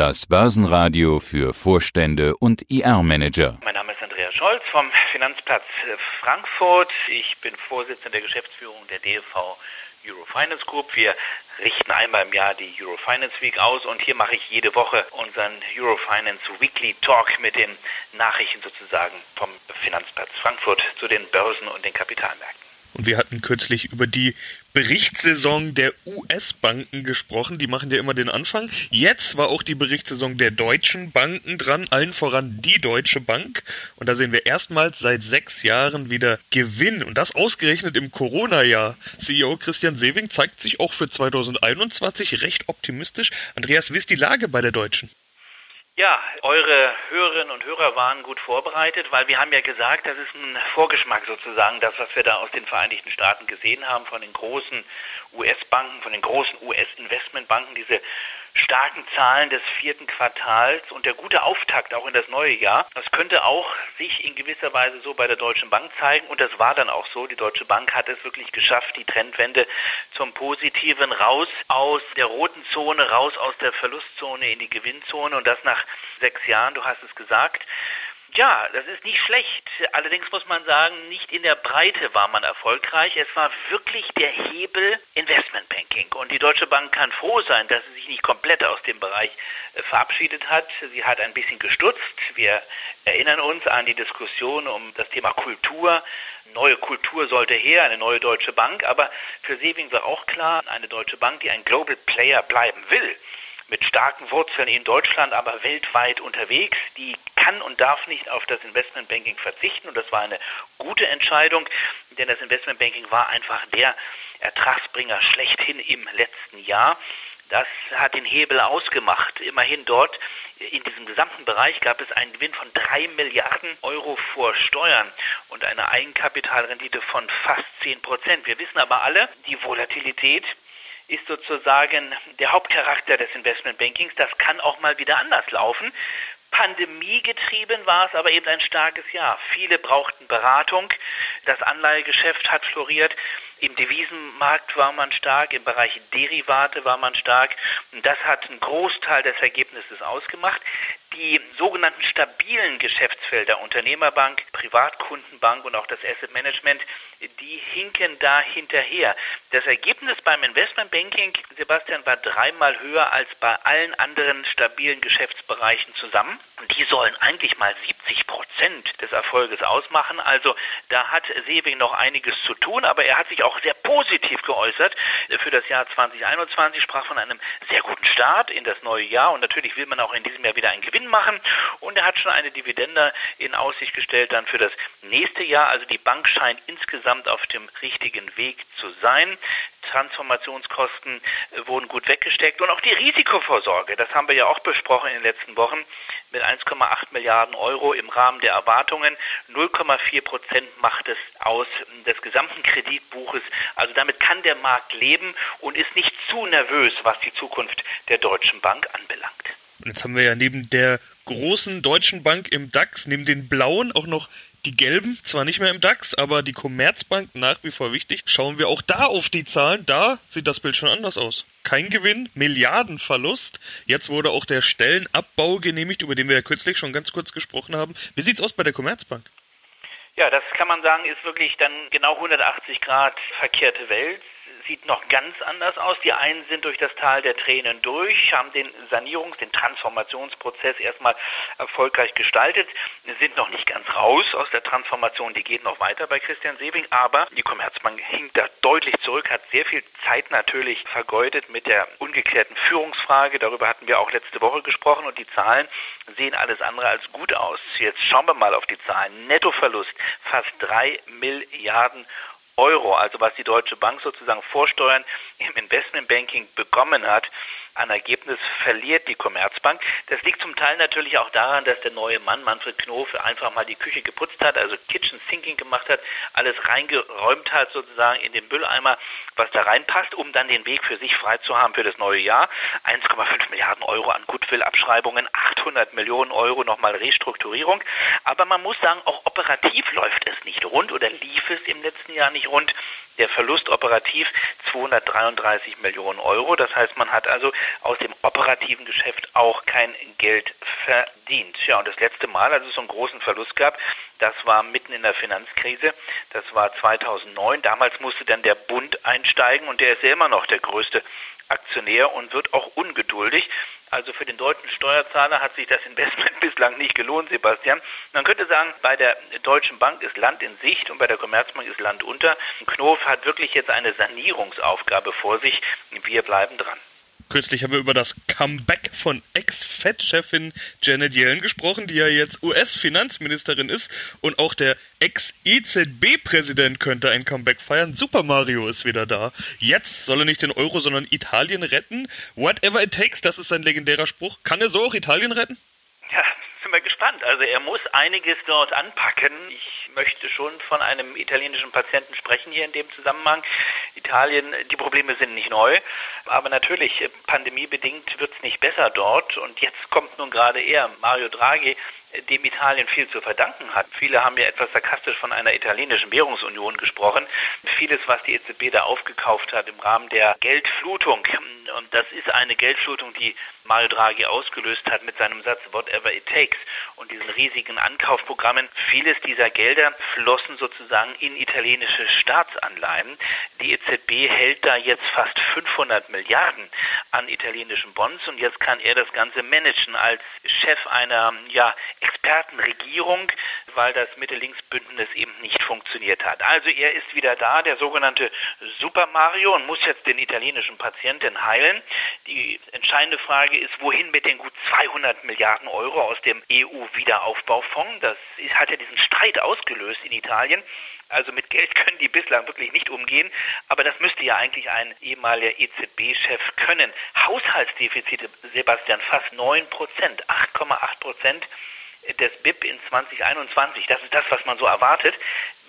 Das Börsenradio für Vorstände und IR-Manager. Mein Name ist Andreas Scholz vom Finanzplatz Frankfurt. Ich bin Vorsitzender der Geschäftsführung der DLV Eurofinance Group. Wir richten einmal im Jahr die Eurofinance Week aus und hier mache ich jede Woche unseren Eurofinance Weekly Talk mit den Nachrichten sozusagen vom Finanzplatz Frankfurt zu den Börsen und den Kapitalmärkten. Und wir hatten kürzlich über die Berichtssaison der US-Banken gesprochen. Die machen ja immer den Anfang. Jetzt war auch die Berichtssaison der deutschen Banken dran, allen voran die Deutsche Bank. Und da sehen wir erstmals seit sechs Jahren wieder Gewinn. Und das ausgerechnet im Corona-Jahr. CEO Christian Sewing zeigt sich auch für 2021 recht optimistisch. Andreas, wie ist die Lage bei der Deutschen? Ja, eure Hörerinnen und Hörer waren gut vorbereitet, weil wir haben ja gesagt, das ist ein Vorgeschmack sozusagen, das, was wir da aus den Vereinigten Staaten gesehen haben, von den großen US-Banken, von den großen US-Investmentbanken, diese starken Zahlen des vierten Quartals und der gute Auftakt auch in das neue Jahr. Das könnte auch sich in gewisser Weise so bei der Deutschen Bank zeigen und das war dann auch so. Die Deutsche Bank hat es wirklich geschafft, die Trendwende zum Positiven raus aus der roten Zone, raus aus der Verlustzone in die Gewinnzone und das nach sechs Jahren, du hast es gesagt. Ja, das ist nicht schlecht. Allerdings muss man sagen, nicht in der Breite war man erfolgreich. Es war wirklich der Hebel Investmentbanking. Und die Deutsche Bank kann froh sein, dass sie sich nicht komplett aus dem Bereich äh, verabschiedet hat. Sie hat ein bisschen gestutzt. Wir erinnern uns an die Diskussion um das Thema Kultur. Neue Kultur sollte her, eine neue Deutsche Bank. Aber für Sewing war auch klar, eine Deutsche Bank, die ein Global Player bleiben will, mit starken Wurzeln in Deutschland, aber weltweit unterwegs. Die kann und darf nicht auf das Investmentbanking verzichten und das war eine gute Entscheidung, denn das Investmentbanking war einfach der Ertragsbringer schlechthin im letzten Jahr. Das hat den Hebel ausgemacht. Immerhin dort in diesem gesamten Bereich gab es einen Gewinn von drei Milliarden Euro vor Steuern und eine Eigenkapitalrendite von fast zehn Prozent. Wir wissen aber alle, die Volatilität ist sozusagen der Hauptcharakter des Investmentbankings. Das kann auch mal wieder anders laufen. Pandemiegetrieben war es aber eben ein starkes Jahr. Viele brauchten Beratung. Das Anleihegeschäft hat floriert. Im Devisenmarkt war man stark, im Bereich Derivate war man stark. Und das hat einen Großteil des Ergebnisses ausgemacht. Die sogenannten stabilen Geschäftsfelder Unternehmerbank, Privatkundenbank und auch das Asset Management, die hinken da hinterher. Das Ergebnis beim Investmentbanking, Sebastian, war dreimal höher als bei allen anderen stabilen Geschäftsbereichen zusammen. Die sollen eigentlich mal 70 Prozent des Erfolges ausmachen. Also da hat Sewing noch einiges zu tun, aber er hat sich auch sehr positiv geäußert für das Jahr 2021, sprach von einem sehr guten Start in das neue Jahr und natürlich will man auch in diesem Jahr wieder einen Gewinn machen und er hat schon eine Dividende in Aussicht gestellt dann für das nächste Jahr. Also die Bank scheint insgesamt auf dem richtigen Weg zu sein. Transformationskosten wurden gut weggesteckt und auch die Risikovorsorge, das haben wir ja auch besprochen in den letzten Wochen, mit 1,8 Milliarden Euro im Rahmen der Erwartungen. 0,4 Prozent macht es aus des gesamten Kreditbuches. Also damit kann der Markt leben und ist nicht zu nervös, was die Zukunft der Deutschen Bank anbelangt. Und jetzt haben wir ja neben der großen Deutschen Bank im DAX, neben den blauen auch noch die gelben, zwar nicht mehr im DAX, aber die Commerzbank nach wie vor wichtig. Schauen wir auch da auf die Zahlen, da sieht das Bild schon anders aus. Kein Gewinn, Milliardenverlust. Jetzt wurde auch der Stellenabbau genehmigt, über den wir ja kürzlich schon ganz kurz gesprochen haben. Wie sieht's aus bei der Commerzbank? Ja, das kann man sagen, ist wirklich dann genau 180 Grad verkehrte Welt sieht noch ganz anders aus. Die einen sind durch das Tal der Tränen durch, haben den Sanierungs-, den Transformationsprozess erstmal erfolgreich gestaltet, sind noch nicht ganz raus aus der Transformation, die geht noch weiter bei Christian Sebing, aber die Commerzbank hinkt da deutlich zurück, hat sehr viel Zeit natürlich vergeudet mit der ungeklärten Führungsfrage. Darüber hatten wir auch letzte Woche gesprochen und die Zahlen sehen alles andere als gut aus. Jetzt schauen wir mal auf die Zahlen. Nettoverlust fast drei Milliarden Euro, also was die Deutsche Bank sozusagen vorsteuern im Investmentbanking bekommen hat, an Ergebnis verliert die Commerzbank. Das liegt zum Teil natürlich auch daran, dass der neue Mann, Manfred Knof, einfach mal die Küche geputzt hat, also Kitchen Sinking gemacht hat, alles reingeräumt hat sozusagen in den Mülleimer, was da reinpasst, um dann den Weg für sich frei zu haben für das neue Jahr. 1,5 Milliarden Euro an Goodwill-Abschreibungen, 800 Millionen Euro nochmal Restrukturierung. Aber man muss sagen, auch operativ läuft es nicht rund oder lief es im letzten Jahr nicht rund. Der Verlust operativ 233 Millionen Euro. Das heißt, man hat also aus dem operativen Geschäft auch kein Geld verdient. Ja, und das letzte Mal, als es so einen großen Verlust gab, das war mitten in der Finanzkrise. Das war 2009. Damals musste dann der Bund einsteigen und der ist ja immer noch der größte Aktionär und wird auch ungeduldig. Also für den deutschen Steuerzahler hat sich das Investment bislang nicht gelohnt, Sebastian. Man könnte sagen, bei der Deutschen Bank ist Land in Sicht und bei der Commerzbank ist Land unter. Knof hat wirklich jetzt eine Sanierungsaufgabe vor sich. Wir bleiben dran. Kürzlich haben wir über das Comeback von Ex-Fed-Chefin Janet Yellen gesprochen, die ja jetzt US-Finanzministerin ist. Und auch der Ex-EZB-Präsident könnte ein Comeback feiern. Super Mario ist wieder da. Jetzt soll er nicht den Euro, sondern Italien retten. Whatever it takes, das ist sein legendärer Spruch. Kann er so auch Italien retten? Ja, sind wir gespannt. Also er muss einiges dort anpacken. Ich möchte schon von einem italienischen Patienten sprechen hier in dem Zusammenhang. Italien, die Probleme sind nicht neu, aber natürlich, pandemiebedingt wird es nicht besser dort. Und jetzt kommt nun gerade er, Mario Draghi, dem Italien viel zu verdanken hat. Viele haben ja etwas sarkastisch von einer italienischen Währungsunion gesprochen. Vieles, was die EZB da aufgekauft hat im Rahmen der Geldflutung. Und das ist eine Geldflutung, die Mario Draghi ausgelöst hat mit seinem Satz Whatever it takes und diesen riesigen Ankaufprogrammen. Vieles dieser Gelder flossen sozusagen in italienische Staatsanleihen. Die EZB hält da jetzt fast 500 Milliarden an italienischen Bonds und jetzt kann er das Ganze managen als Chef einer ja, Expertenregierung, weil das Mitte-Links-Bündnis eben nicht funktioniert hat. Also er ist wieder da, der sogenannte Super Mario und muss jetzt den italienischen Patienten heilen. Die entscheidende Frage ist, wohin mit den gut 200 Milliarden Euro aus dem EU-Wiederaufbaufonds? Das hat ja diesen Streit ausgelöst in Italien. Also mit Geld können die bislang wirklich nicht umgehen, aber das müsste ja eigentlich ein ehemaliger EZB-Chef können. Haushaltsdefizite, Sebastian, fast 9 Prozent, 8,8 Prozent des BIP in 2021. Das ist das, was man so erwartet.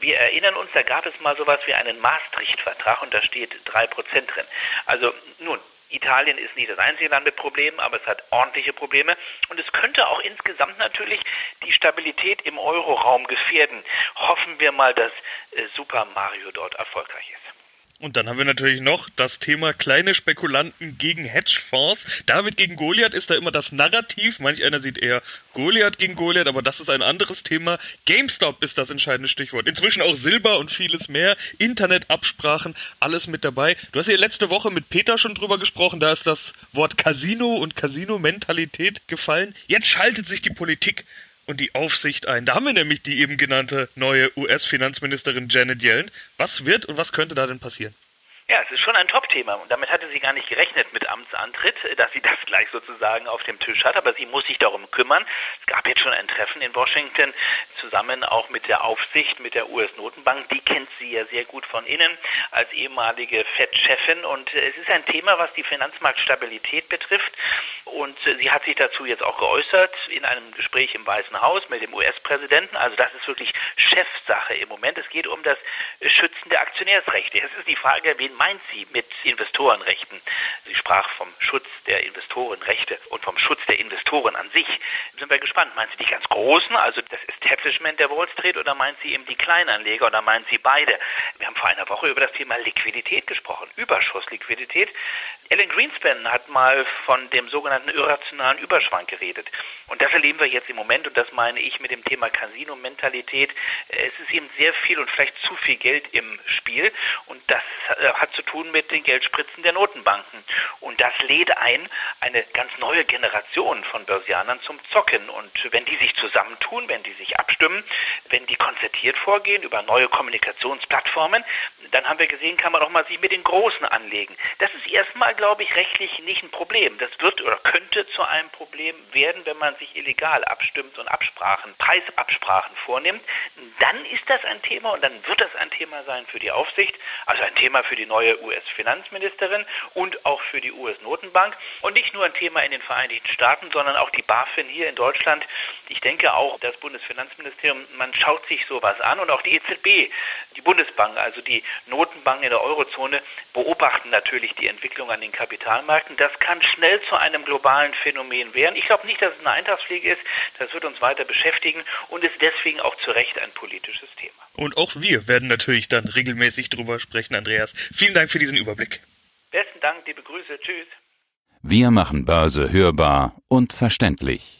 Wir erinnern uns, da gab es mal sowas wie einen Maastricht-Vertrag und da steht 3 Prozent drin. Also nun, Italien ist nicht das einzige Land mit Problemen, aber es hat ordentliche Probleme. Und es könnte auch insgesamt natürlich die Stabilität im Euroraum gefährden. Hoffen wir mal, dass äh, Super Mario dort erfolgreich ist. Und dann haben wir natürlich noch das Thema kleine Spekulanten gegen Hedgefonds. David gegen Goliath ist da immer das Narrativ. Manch einer sieht eher Goliath gegen Goliath, aber das ist ein anderes Thema. GameStop ist das entscheidende Stichwort. Inzwischen auch Silber und vieles mehr. Internetabsprachen, alles mit dabei. Du hast ja letzte Woche mit Peter schon drüber gesprochen. Da ist das Wort Casino und Casino-Mentalität gefallen. Jetzt schaltet sich die Politik und die Aufsicht ein. Da haben wir nämlich die eben genannte neue US-Finanzministerin Janet Yellen. Was wird und was könnte da denn passieren? Ja, es ist schon ein Top-Thema und damit hatte sie gar nicht gerechnet mit Amtsantritt, dass sie das gleich sozusagen auf dem Tisch hat, aber sie muss sich darum kümmern. Es gab jetzt schon ein Treffen in Washington zusammen auch mit der Aufsicht, mit der US-Notenbank. Die kennt sie ja sehr gut von innen als ehemalige FED-Chefin und es ist ein Thema, was die Finanzmarktstabilität betrifft und sie hat sich dazu jetzt auch geäußert in einem Gespräch im Weißen Haus mit dem US-Präsidenten. Also das ist wirklich Chefsache im Moment. Es geht um das Schützen der Aktionärsrechte. Es ist die Frage, wen meint sie mit Investorenrechten? Sie sprach vom Schutz der Investorenrechte und vom Schutz der Investoren an sich. Sind wir gespannt. Meint sie die ganz Großen, also das Establishment der Wall Street, oder meint sie eben die Kleinanleger oder meint sie beide? Wir haben vor einer Woche über das Thema Liquidität gesprochen, Überschussliquidität. Alan Greenspan hat mal von dem sogenannten irrationalen Überschwang geredet. Und das erleben wir jetzt im Moment und das meine ich mit dem Thema Casino-Mentalität. Es ist eben sehr viel und vielleicht zu viel Geld im Spiel und das äh, hat zu tun mit den Geldspritzen der Notenbanken. Und das lädt ein, eine ganz neue Generation von Börsianern zum Zocken. Und wenn die sich zusammentun, wenn die sich abstimmen, wenn die konzertiert vorgehen über neue Kommunikationsplattformen, dann haben wir gesehen, kann man auch mal sich mit den Großen anlegen. Das ist erstmal, glaube ich, rechtlich nicht ein Problem. Das wird oder könnte zu einem Problem werden, wenn man sich illegal abstimmt und Absprachen, Preisabsprachen vornimmt. Dann ist das ein Thema und dann wird das ein Thema sein für die Aufsicht, also ein Thema für die neue US-Finanzministerin und auch für die US-Notenbank und nicht nur ein Thema in den Vereinigten Staaten, sondern auch die BaFin hier in Deutschland. Ich denke auch das Bundesfinanzministerium, man schaut sich sowas an und auch die EZB, die Bundesbank, also die Notenbanken in der Eurozone beobachten natürlich die Entwicklung an den den Kapitalmärkten. Das kann schnell zu einem globalen Phänomen werden. Ich glaube nicht, dass es eine Eintagsfliege ist. Das wird uns weiter beschäftigen und ist deswegen auch zu Recht ein politisches Thema. Und auch wir werden natürlich dann regelmäßig drüber sprechen, Andreas. Vielen Dank für diesen Überblick. Besten Dank, liebe Grüße. Tschüss. Wir machen Börse hörbar und verständlich.